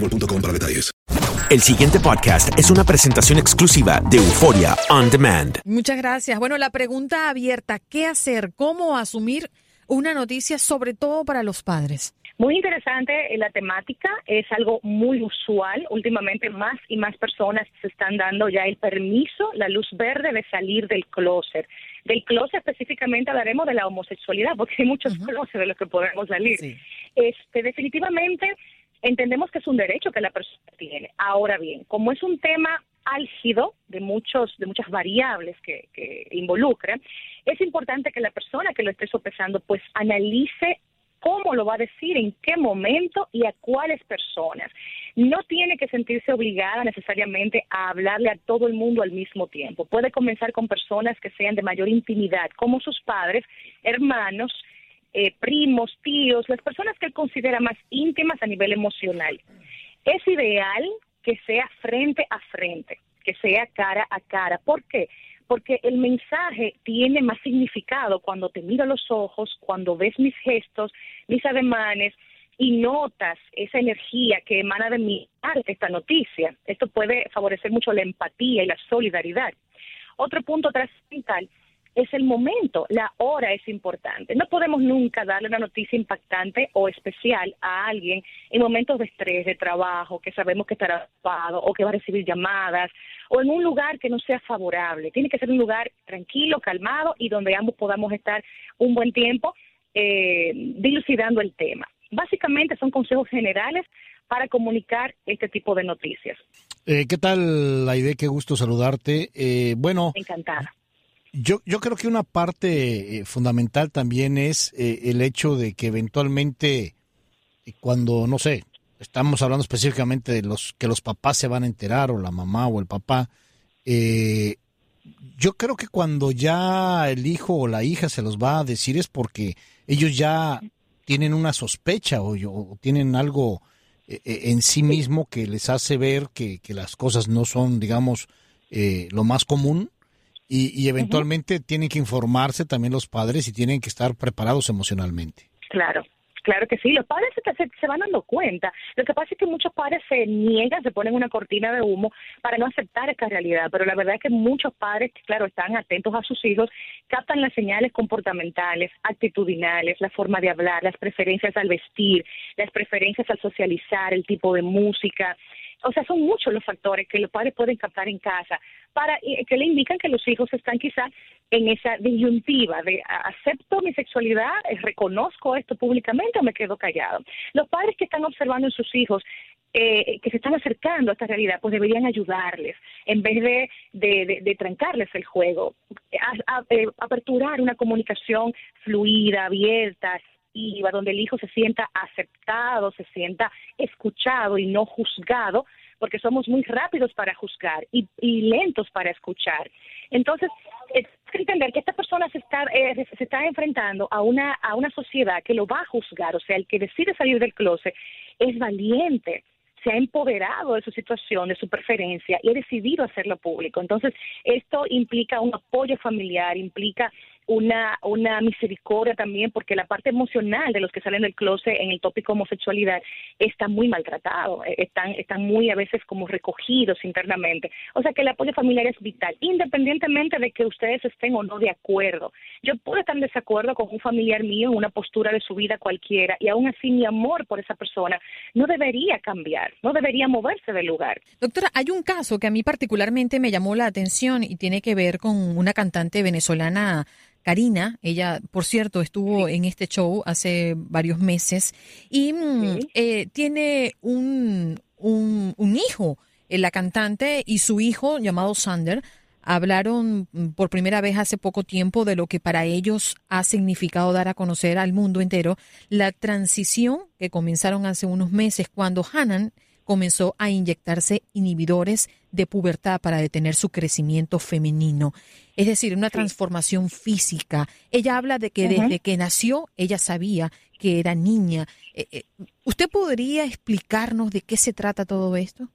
boostmobile.com para detalles. El siguiente podcast es una presentación exclusiva de Euforia On Demand. Muchas gracias. Bueno, la pregunta abierta, ¿qué hacer? ¿Cómo asumir una noticia, sobre todo para los padres? Muy interesante eh, la temática, es algo muy usual. Últimamente más y más personas se están dando ya el permiso, la luz verde de salir del closet. Del closet específicamente hablaremos de la homosexualidad, porque hay muchos closets de los que podemos salir. Este, definitivamente entendemos que es un derecho que la persona tiene. Ahora bien, como es un tema álgido de muchos de muchas variables que, que involucra, es importante que la persona que lo esté sopesando pues analice cómo lo va a decir, en qué momento y a cuáles personas. No tiene que sentirse obligada necesariamente a hablarle a todo el mundo al mismo tiempo. Puede comenzar con personas que sean de mayor intimidad, como sus padres, hermanos, eh, primos, tíos, las personas que él considera más íntimas a nivel emocional. Es ideal que sea frente a frente, que sea cara a cara. ¿Por qué? Porque el mensaje tiene más significado cuando te miro a los ojos, cuando ves mis gestos, mis ademanes y notas esa energía que emana de mi arte esta noticia. Esto puede favorecer mucho la empatía y la solidaridad. Otro punto trascendental es el momento, la hora es importante. No podemos nunca darle una noticia impactante o especial a alguien en momentos de estrés, de trabajo, que sabemos que estará ocupado o que va a recibir llamadas, o en un lugar que no sea favorable. Tiene que ser un lugar tranquilo, calmado y donde ambos podamos estar un buen tiempo eh, dilucidando el tema. Básicamente son consejos generales para comunicar este tipo de noticias. Eh, ¿Qué tal, Aide? Qué gusto saludarte. Eh, bueno, Encantada. Yo, yo creo que una parte eh, fundamental también es eh, el hecho de que eventualmente eh, cuando, no sé, estamos hablando específicamente de los que los papás se van a enterar o la mamá o el papá, eh, yo creo que cuando ya el hijo o la hija se los va a decir es porque ellos ya tienen una sospecha o, tienen algo en sí mismo que les hace ver que, que las cosas no son, digamos, eh, lo más común y, y eventualmente tienen que informarse también los padres y tienen que estar preparados emocionalmente. Claro, claro que sí. Los padres se, se, se van dando cuenta. Lo que pasa es que muchos padres se niegan, se ponen una cortina de humo para no aceptar esta realidad. Pero la verdad es que muchos padres, claro, están atentos a sus hijos, captan las señales comportamentales, actitudinales, la forma de hablar, las preferencias al vestir, las preferencias al socializar, el tipo de música. O sea, son muchos los factores que los padres pueden captar en casa para que le indican que los hijos están quizás en esa disyuntiva de acepto mi sexualidad, reconozco esto públicamente o me quedo callado. Los padres que están observando en sus hijos eh, que se están acercando a esta realidad, pues deberían ayudarles en vez de, de, trancarles el juego, eh, aperturar una comunicación fluida, abierta, donde el hijo se sienta aceptado, se sienta escuchado y no juzgado, porque somos muy rápidos para juzgar y, lentos para escuchar. Entonces, es que entender que esta persona se está, eh, se está enfrentando a una, a una sociedad que lo va a juzgar, o sea, el que decide salir del closet es valiente, se ha empoderado de su situación, de su preferencia y ha decidido hacerlo público. Entonces, esto implica un apoyo familiar, implica una, una misericordia también, porque la parte emocional de los que salen del closet en el tópico homosexualidad está muy maltratado, eh, están, están muy a veces como recogidos internamente. O sea que el apoyo familiar es vital, independientemente de que ustedes estén o no de acuerdo. Yo puedo estar en desacuerdo con un familiar mío en una postura de su vida cualquiera, y aún así mi amor por esa persona no debería cambiar, no debería moverse del lugar. Doctora, hay un caso que a mí particularmente me llamó la atención y tiene que ver con una cantante venezolana Karina, ella, por cierto, estuvo en este show hace varios meses y mm, eh, tiene un, un, hijo, eh, la cantante y su hijo llamado Sander hablaron mm, por primera vez hace poco tiempo de lo que para ellos ha significado dar a conocer al mundo entero la transición que comenzaron hace unos meses cuando Hanan comenzó a inyectarse inhibidores de pubertad para detener su crecimiento femenino. Es decir, una transformación física. Ella habla de que desde que nació ella sabía que era niña. Eh, eh, ¿Usted podría explicarnos de qué se trata todo esto?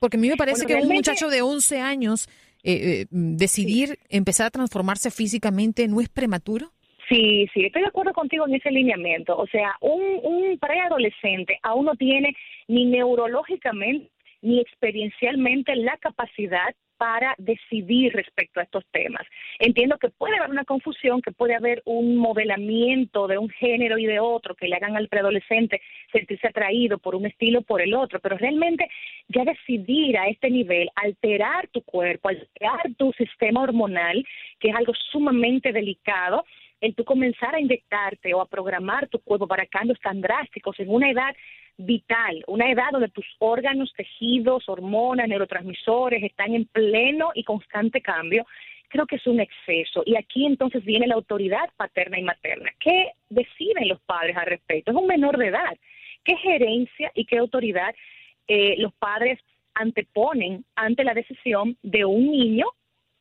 Porque a mí me parece que un muchacho de 11 años eh, decidir empezar a transformarse físicamente no es prematuro. Sí, sí, estoy de acuerdo contigo en ese lineamiento. O sea, un, un preadolescente aún no tiene ni neurológicamente ni experiencialmente la capacidad para decidir respecto a estos temas. Entiendo que puede haber una confusión, que puede haber un modelamiento de un género y de otro que le hagan al preadolescente sentirse atraído por un estilo o por el otro, pero realmente ya decidir a este nivel, alterar tu cuerpo, alterar tu sistema hormonal, que es algo sumamente delicado, el tú comenzar a inyectarte o a programar tu cuerpo para cambios tan drásticos en una edad vital, una edad donde tus órganos, tejidos, hormonas, neurotransmisores están en pleno y constante cambio, creo que es un exceso. Y aquí entonces viene la autoridad paterna y materna. ¿Qué deciden los padres al respecto? Es un menor de edad. ¿Qué gerencia y qué autoridad eh, los padres anteponen ante la decisión de un niño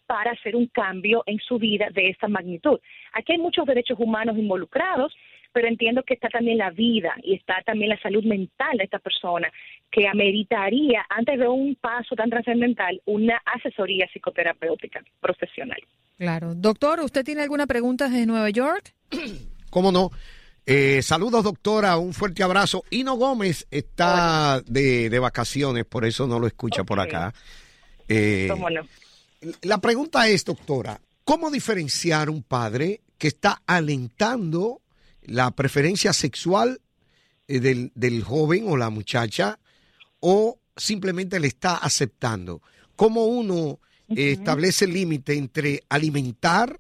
para hacer un cambio en su vida de esta magnitud. Aquí hay muchos derechos humanos involucrados, pero entiendo que está también la vida y está también la salud mental de esta persona, que ameritaría, antes de un paso tan trascendental, una asesoría psicoterapéutica profesional. Claro. Doctor, ¿usted tiene alguna pregunta desde Nueva York? ¿Cómo no? Eh, saludos, doctora, un fuerte abrazo. Hino Gómez está de, de, vacaciones, por eso no lo escucha por acá. Eh, ¿Cómo no? La pregunta es, doctora, ¿cómo diferenciar un padre que está alentando la preferencia sexual eh, del, joven o la muchacha o simplemente le está aceptando? ¿Cómo uno eh, establece el límite entre alimentar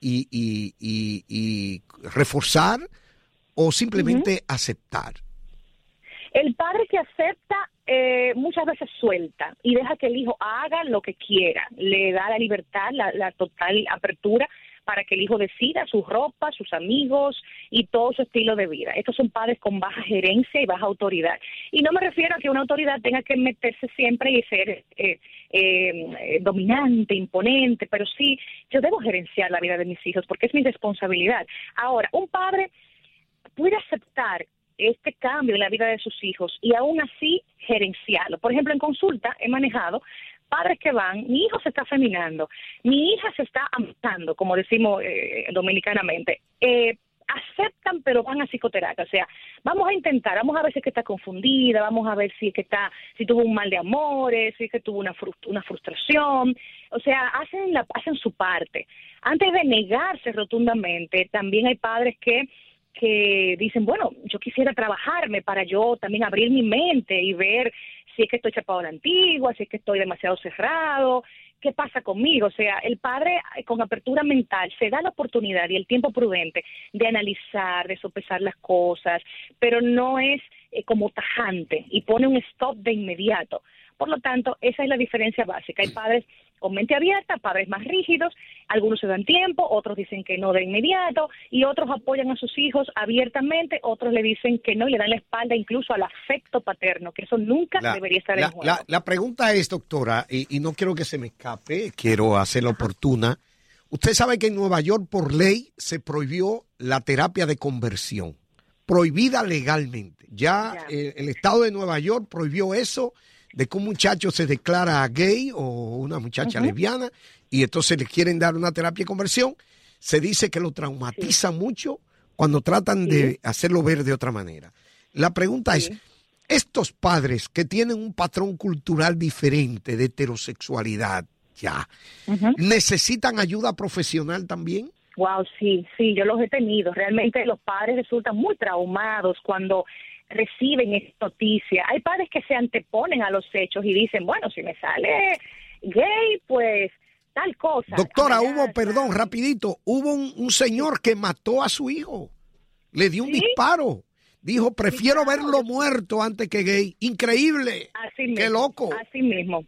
y, y, reforzar o simplemente aceptar? El padre que acepta eh, muchas veces suelta y deja que el hijo haga lo que quiera, le da la libertad, la, total apertura para que el hijo decida su ropa, sus amigos y todo su estilo de vida. Estos son padres con baja gerencia y baja autoridad. Y no me refiero a que una autoridad tenga que meterse siempre y ser eh, eh, dominante, imponente, pero sí, yo debo gerenciar la vida de mis hijos porque es mi responsabilidad. Ahora, un padre puede aceptar este cambio en la vida de sus hijos y aún así gerenciarlo. Por ejemplo, en consulta he manejado padres que van, mi hijo se está feminando, mi hija se está amando, como decimos eh, dominicanamente. Eh, aceptan pero van a psicoterapia, o sea, vamos a intentar, vamos a ver si es que está confundida, vamos a ver si es que está, si tuvo un mal de amores, si es que tuvo una, una frustración, o sea, hacen la, hacen su parte. Antes de negarse rotundamente, también hay padres que que dicen, bueno, yo quisiera trabajarme para yo también abrir mi mente y ver si es que estoy chapado a la antigua, si es que estoy demasiado cerrado, ¿qué pasa conmigo? O sea, el padre eh, con apertura mental se da la oportunidad y el tiempo prudente de analizar, de sopesar las cosas, pero no es eh, como tajante y pone un stop de inmediato. Por lo tanto, esa es la diferencia básica. Hay padres con mente abierta, padres más rígidos, algunos se dan tiempo, otros dicen que no de inmediato y otros apoyan a sus hijos abiertamente, otros le dicen que no y le dan la espalda incluso al afecto paterno, que eso nunca debería estar la, en juego. La, la pregunta es, doctora, y, y no quiero que se me escape, quiero hacerla oportuna. Usted sabe que en Nueva York por ley se prohibió la terapia de conversión, prohibida legalmente. Ya eh, el estado de Nueva York prohibió eso de que un muchacho se declara gay o una muchacha lesbiana y entonces le quieren dar una terapia de conversión. Se dice que lo traumatiza mucho cuando tratan de hacerlo ver de otra manera. La pregunta es, estos padres que tienen un patrón cultural diferente de heterosexualidad ya, ¿necesitan ayuda profesional también? Wow, sí, sí, yo los he tenido. Realmente los padres resultan muy traumados cuando reciben esta noticia. Hay padres que se anteponen a los hechos y dicen, bueno, si me sale gay, pues tal cosa. Doctora, hubo, perdón, rapidito, hubo un, un señor que mató a su hijo, le dio un disparo, dijo, prefiero verlo muerto antes que gay. Increíble. Así mismo. Qué loco. Así mismo.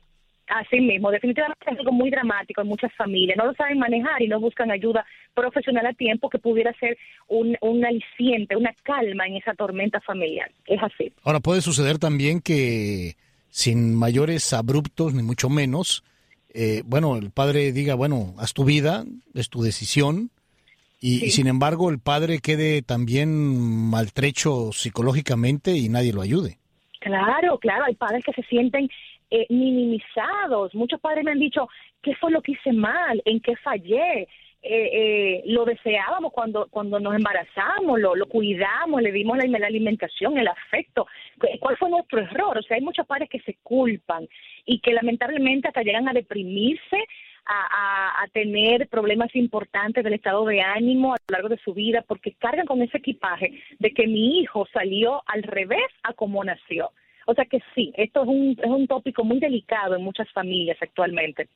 Así mismo, definitivamente es algo muy dramático en muchas familias. No lo saben manejar y no buscan ayuda profesional a tiempo que pudiera ser un, un aliciente, una calma en esa tormenta familiar. Es así. Ahora puede suceder también que sin mayores abruptos, ni mucho menos, eh, bueno, el padre diga, bueno, haz tu vida, es tu decisión, y, y sin embargo el padre quede también maltrecho psicológicamente y nadie lo ayude. Claro, claro, hay padres que se sienten eh, minimizados. Muchos padres me han dicho, ¿qué fue lo que hice mal? ¿En qué fallé? Eh, eh, lo deseábamos cuando cuando nos embarazamos, lo, lo cuidamos, le dimos la, la alimentación, el afecto. ¿Cu- ¿Cuál fue nuestro error? O sea, hay muchos padres que se culpan y que lamentablemente hasta llegan a deprimirse, a, a, a tener problemas importantes del estado de ánimo a lo largo de su vida porque cargan con ese equipaje de que mi hijo salió al revés a como nació. O sea que sí, esto es un, es un tópico muy delicado en muchas familias actualmente.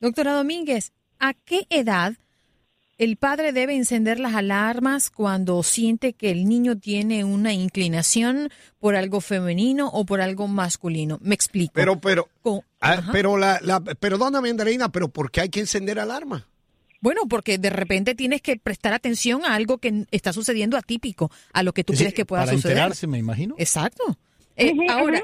Doctora Domínguez, ¿a qué edad el padre debe encender las alarmas cuando siente que el niño tiene una inclinación por algo femenino o por algo masculino? Me explico. Pero, pero, Con- ah, pero la, la, perdóname, Andreina, pero ¿por qué hay que encender alarma? Bueno, porque de repente tienes que prestar atención a algo que está sucediendo atípico, a lo que tú Es crees que pueda para suceder. enterarse, me imagino. Exacto. Eh, ahora,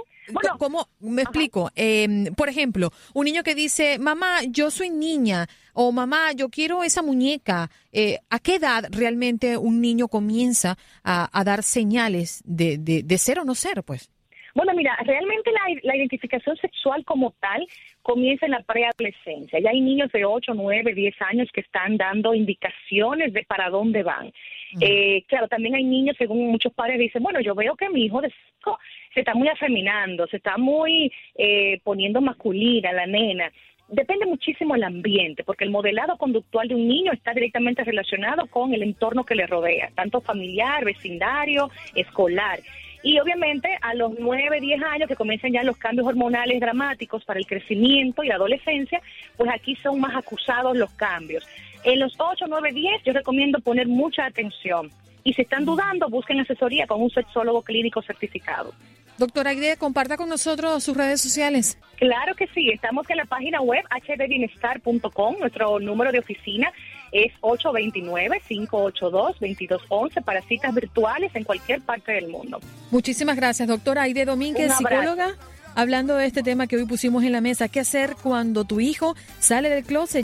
¿cómo? Me explico. Eh, por ejemplo, un niño que dice, mamá, yo soy niña, o mamá, yo quiero esa muñeca. Eh, ¿A qué edad realmente un niño comienza a, a dar señales de, de, de ser o no ser, pues? Bueno, mira, realmente la, la identificación sexual como tal comienza en la preadolescencia. Ya hay niños de 8, 9, 10 años que están dando indicaciones de para dónde van. Eh, claro, también hay niños, según muchos padres dicen, bueno, yo veo que mi hijo de 5 se está muy afeminando, se está muy eh, poniendo masculina, la nena. Depende muchísimo el ambiente, porque el modelado conductual de un niño está directamente relacionado con el entorno que le rodea, tanto familiar, vecindario, escolar. Y obviamente a los 9, 10 años que comienzan ya los cambios hormonales dramáticos para el crecimiento y la adolescencia, pues aquí son más acusados los cambios. En los 8, 9, 10 yo recomiendo poner mucha atención. Y si están dudando, busquen asesoría con un sexólogo clínico certificado. Doctora Aide, comparta con nosotros sus redes sociales. Claro que sí, estamos en la página web hdbienestar.com, nuestro número de oficina es 829-582-2211 para citas virtuales en cualquier parte del mundo. Muchísimas gracias, doctora Aide Domínguez, psicóloga, hablando de este tema que hoy pusimos en la mesa. ¿Qué hacer cuando tu hijo sale del closet?